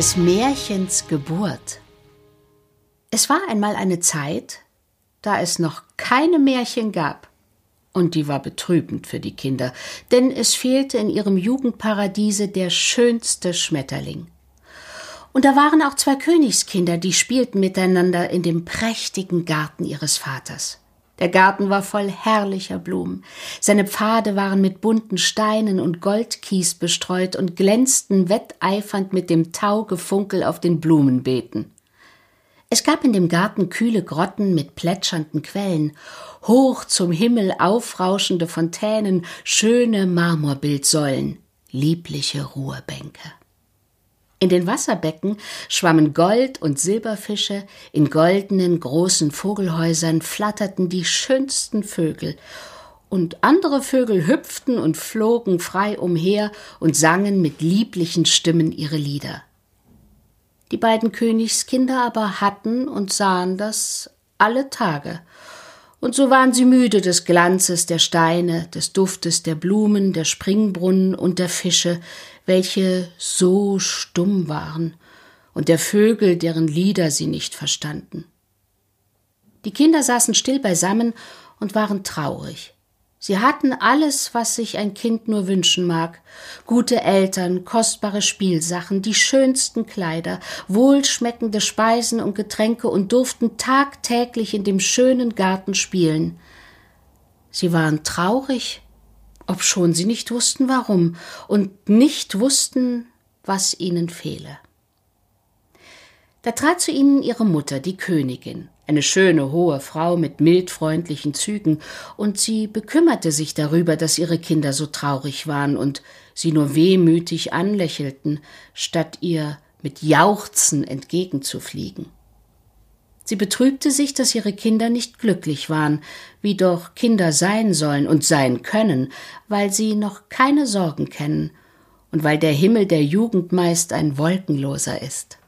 des Märchens Geburt. Es war einmal eine Zeit, da es noch keine Märchen gab. Und die war betrübend für die Kinder, denn es fehlte in ihrem Jugendparadiese der schönste Schmetterling. Und da waren auch zwei Königskinder, die spielten miteinander in dem prächtigen Garten ihres Vaters. Der Garten war voll herrlicher Blumen. Seine Pfade waren mit bunten Steinen und Goldkies bestreut und glänzten wetteifernd mit dem Taugefunkel auf den Blumenbeeten. Es gab in dem Garten kühle Grotten mit plätschernden Quellen, hoch zum Himmel aufrauschende Fontänen, schöne Marmorbildsäulen, liebliche Ruhebänke. In den Wasserbecken schwammen Gold- und Silberfische, in goldenen großen Vogelhäusern flatterten die schönsten Vögel, und andere Vögel hüpften und flogen frei umher und sangen mit lieblichen Stimmen ihre Lieder. Die beiden Königskinder aber hatten und sahen das alle Tage, und so waren sie müde des Glanzes der Steine, des Duftes der Blumen, der Springbrunnen und der Fische, welche so stumm waren, und der Vögel, deren Lieder sie nicht verstanden. Die Kinder saßen still beisammen und waren traurig. Sie hatten alles, was sich ein Kind nur wünschen mag gute Eltern, kostbare Spielsachen, die schönsten Kleider, wohlschmeckende Speisen und Getränke und durften tagtäglich in dem schönen Garten spielen. Sie waren traurig, obschon sie nicht wussten warum und nicht wussten, was ihnen fehle. Da trat zu ihnen ihre Mutter, die Königin, eine schöne hohe Frau mit mildfreundlichen Zügen, und sie bekümmerte sich darüber, dass ihre Kinder so traurig waren und sie nur wehmütig anlächelten, statt ihr mit Jauchzen entgegenzufliegen. Sie betrübte sich, dass ihre Kinder nicht glücklich waren, wie doch Kinder sein sollen und sein können, weil sie noch keine Sorgen kennen und weil der Himmel der Jugend meist ein wolkenloser ist.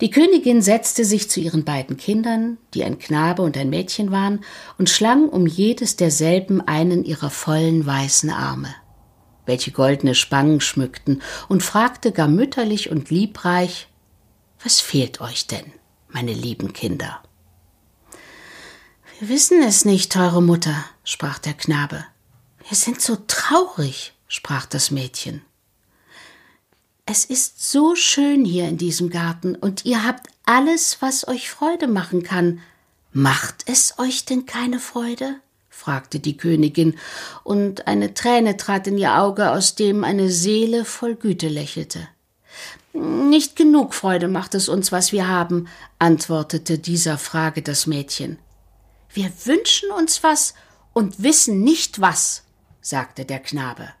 Die Königin setzte sich zu ihren beiden Kindern, die ein Knabe und ein Mädchen waren, und schlang um jedes derselben einen ihrer vollen weißen Arme, welche goldene Spangen schmückten, und fragte gar mütterlich und liebreich Was fehlt euch denn? meine lieben Kinder. Wir wissen es nicht, teure Mutter, sprach der Knabe. Wir sind so traurig, sprach das Mädchen. Es ist so schön hier in diesem Garten, und ihr habt alles, was euch Freude machen kann. Macht es euch denn keine Freude? fragte die Königin, und eine Träne trat in ihr Auge, aus dem eine Seele voll Güte lächelte. Nicht genug Freude macht es uns, was wir haben, antwortete dieser Frage das Mädchen. Wir wünschen uns was und wissen nicht was, sagte der Knabe.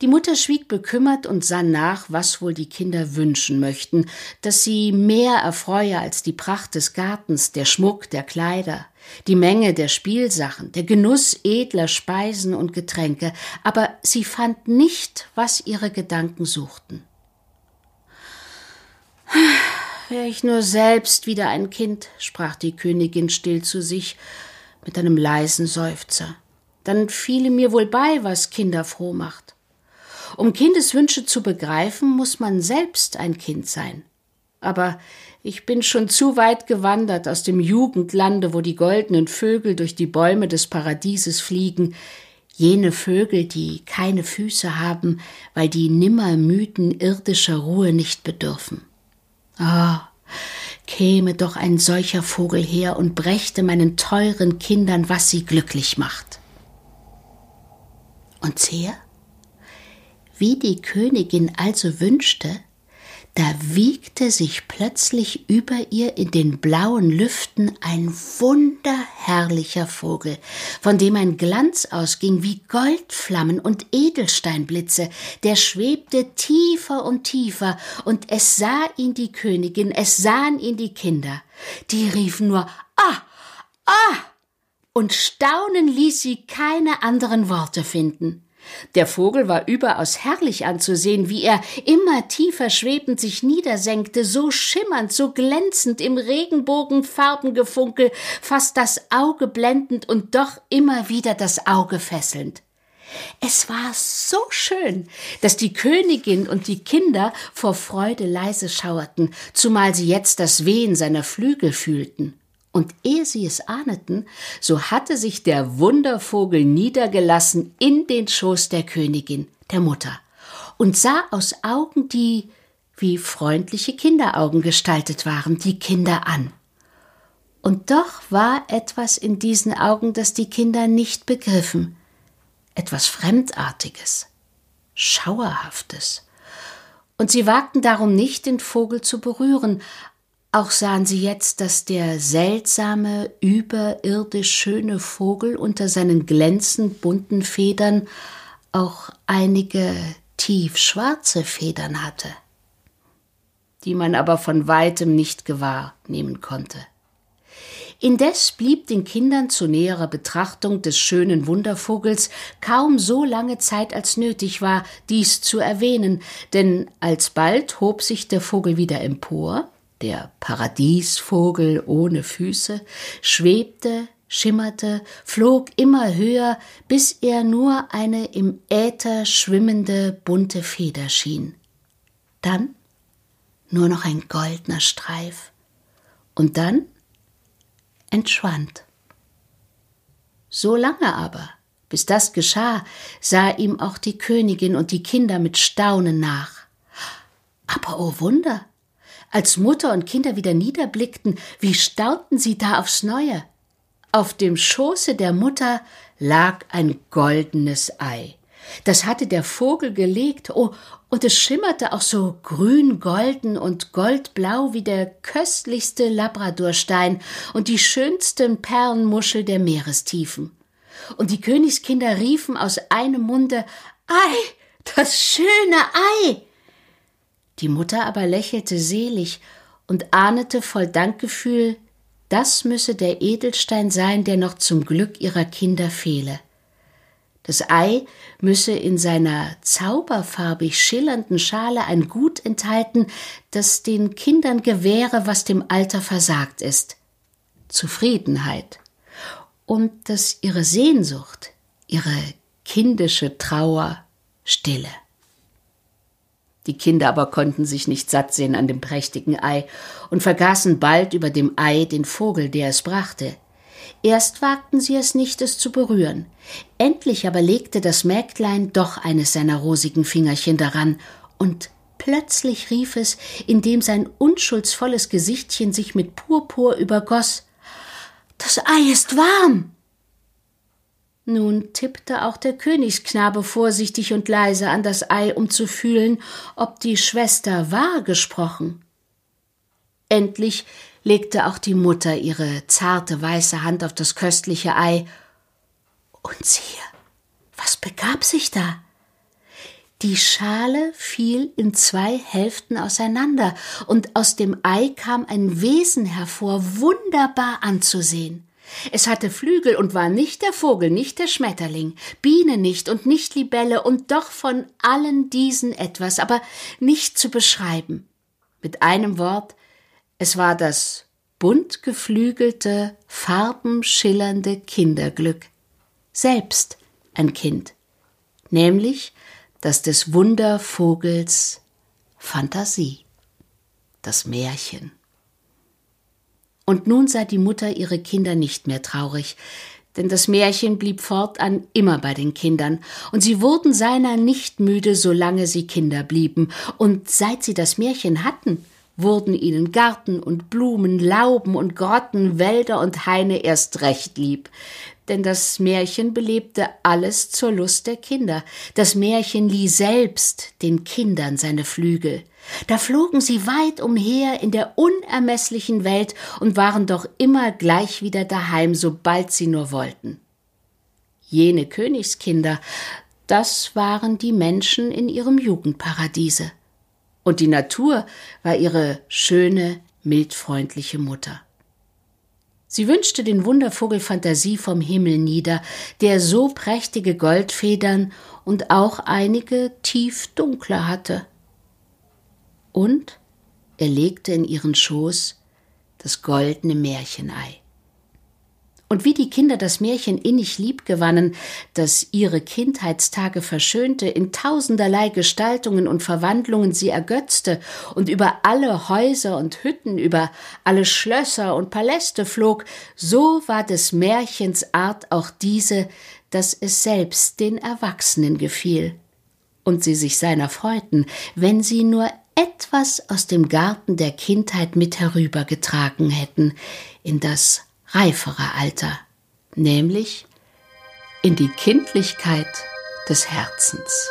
Die Mutter schwieg bekümmert und sann nach, was wohl die Kinder wünschen möchten, dass sie mehr erfreue als die Pracht des Gartens, der Schmuck der Kleider, die Menge der Spielsachen, der Genuss edler Speisen und Getränke, aber sie fand nicht, was ihre Gedanken suchten. Wäre ich nur selbst wieder ein Kind, sprach die Königin still zu sich mit einem leisen Seufzer, dann fiele mir wohl bei, was Kinder froh macht. Um Kindeswünsche zu begreifen, muss man selbst ein Kind sein. Aber ich bin schon zu weit gewandert aus dem Jugendlande, wo die goldenen Vögel durch die Bäume des Paradieses fliegen, jene Vögel, die keine Füße haben, weil die nimmer müden irdischer Ruhe nicht bedürfen. Ah, oh, käme doch ein solcher Vogel her und brächte meinen teuren Kindern, was sie glücklich macht. Und sehe, wie die Königin also wünschte, da wiegte sich plötzlich über ihr in den blauen Lüften ein wunderherrlicher Vogel, von dem ein Glanz ausging wie Goldflammen und Edelsteinblitze, der schwebte tiefer und tiefer, und es sah ihn die Königin, es sahen ihn die Kinder, die riefen nur Ah, ah, und Staunen ließ sie keine anderen Worte finden. Der Vogel war überaus herrlich anzusehen, wie er immer tiefer schwebend sich niedersenkte, so schimmernd, so glänzend im Regenbogenfarbengefunkel, fast das Auge blendend und doch immer wieder das Auge fesselnd. Es war so schön, dass die Königin und die Kinder vor Freude leise schauerten, zumal sie jetzt das Wehen seiner Flügel fühlten. Und ehe sie es ahneten, so hatte sich der Wundervogel niedergelassen in den Schoß der Königin, der Mutter, und sah aus Augen, die wie freundliche Kinderaugen gestaltet waren, die Kinder an. Und doch war etwas in diesen Augen, das die Kinder nicht begriffen, etwas Fremdartiges, Schauerhaftes. Und sie wagten darum nicht, den Vogel zu berühren, auch sahen sie jetzt, dass der seltsame, überirdisch schöne Vogel unter seinen glänzend bunten Federn auch einige tiefschwarze Federn hatte, die man aber von weitem nicht gewahr nehmen konnte. Indes blieb den Kindern zu näherer Betrachtung des schönen Wundervogels kaum so lange Zeit als nötig war, dies zu erwähnen, denn alsbald hob sich der Vogel wieder empor, der Paradiesvogel ohne Füße, schwebte, schimmerte, flog immer höher, bis er nur eine im Äther schwimmende bunte Feder schien. Dann nur noch ein goldner Streif. Und dann entschwand. So lange aber, bis das geschah, sah ihm auch die Königin und die Kinder mit Staunen nach. Aber o oh Wunder, als Mutter und Kinder wieder niederblickten, wie staunten sie da aufs Neue. Auf dem Schoße der Mutter lag ein goldenes Ei. Das hatte der Vogel gelegt, oh, und es schimmerte auch so grün-golden und goldblau wie der köstlichste Labradorstein und die schönsten Perlenmuschel der Meerestiefen. Und die Königskinder riefen aus einem Munde Ei, das schöne Ei. Die Mutter aber lächelte selig und ahnete voll Dankgefühl, das müsse der Edelstein sein, der noch zum Glück ihrer Kinder fehle. Das Ei müsse in seiner zauberfarbig schillernden Schale ein Gut enthalten, das den Kindern gewähre, was dem Alter versagt ist. Zufriedenheit. Und dass ihre Sehnsucht, ihre kindische Trauer stille. Die Kinder aber konnten sich nicht satt sehen an dem prächtigen Ei und vergaßen bald über dem Ei den Vogel, der es brachte. Erst wagten sie es nicht, es zu berühren. Endlich aber legte das Mägdlein doch eines seiner rosigen Fingerchen daran, und plötzlich rief es, indem sein unschuldsvolles Gesichtchen sich mit Purpur übergoss Das Ei ist warm. Nun tippte auch der Königsknabe vorsichtig und leise an das Ei, um zu fühlen, ob die Schwester wahr gesprochen. Endlich legte auch die Mutter ihre zarte weiße Hand auf das köstliche Ei. Und siehe, was begab sich da? Die Schale fiel in zwei Hälften auseinander, und aus dem Ei kam ein Wesen hervor, wunderbar anzusehen. Es hatte Flügel und war nicht der Vogel, nicht der Schmetterling, Biene nicht und nicht Libelle und doch von allen diesen etwas, aber nicht zu beschreiben. Mit einem Wort, es war das bunt geflügelte, farbenschillernde Kinderglück. Selbst ein Kind, nämlich das des Wundervogels Fantasie, das Märchen. Und nun sah die Mutter ihre Kinder nicht mehr traurig, denn das Märchen blieb fortan immer bei den Kindern, und sie wurden seiner nicht müde, solange sie Kinder blieben, und seit sie das Märchen hatten, wurden ihnen Garten und Blumen, Lauben und Grotten, Wälder und Haine erst recht lieb, denn das Märchen belebte alles zur Lust der Kinder. Das Märchen lieh selbst den Kindern seine Flügel. Da flogen sie weit umher in der unermeßlichen Welt und waren doch immer gleich wieder daheim, sobald sie nur wollten. Jene Königskinder, das waren die Menschen in ihrem Jugendparadiese. Und die Natur war ihre schöne, mildfreundliche Mutter. Sie wünschte den Wundervogel Fantasie vom Himmel nieder, der so prächtige Goldfedern und auch einige tief dunkle hatte. Und er legte in ihren Schoß das goldene Märchenei. Und wie die Kinder das Märchen innig lieb gewannen, das ihre Kindheitstage verschönte, in tausenderlei Gestaltungen und Verwandlungen sie ergötzte und über alle Häuser und Hütten, über alle Schlösser und Paläste flog, so war des Märchens Art auch diese, dass es selbst den Erwachsenen gefiel und sie sich seiner freuten, wenn sie nur etwas aus dem Garten der Kindheit mit herübergetragen hätten in das reifere Alter, nämlich in die Kindlichkeit des Herzens.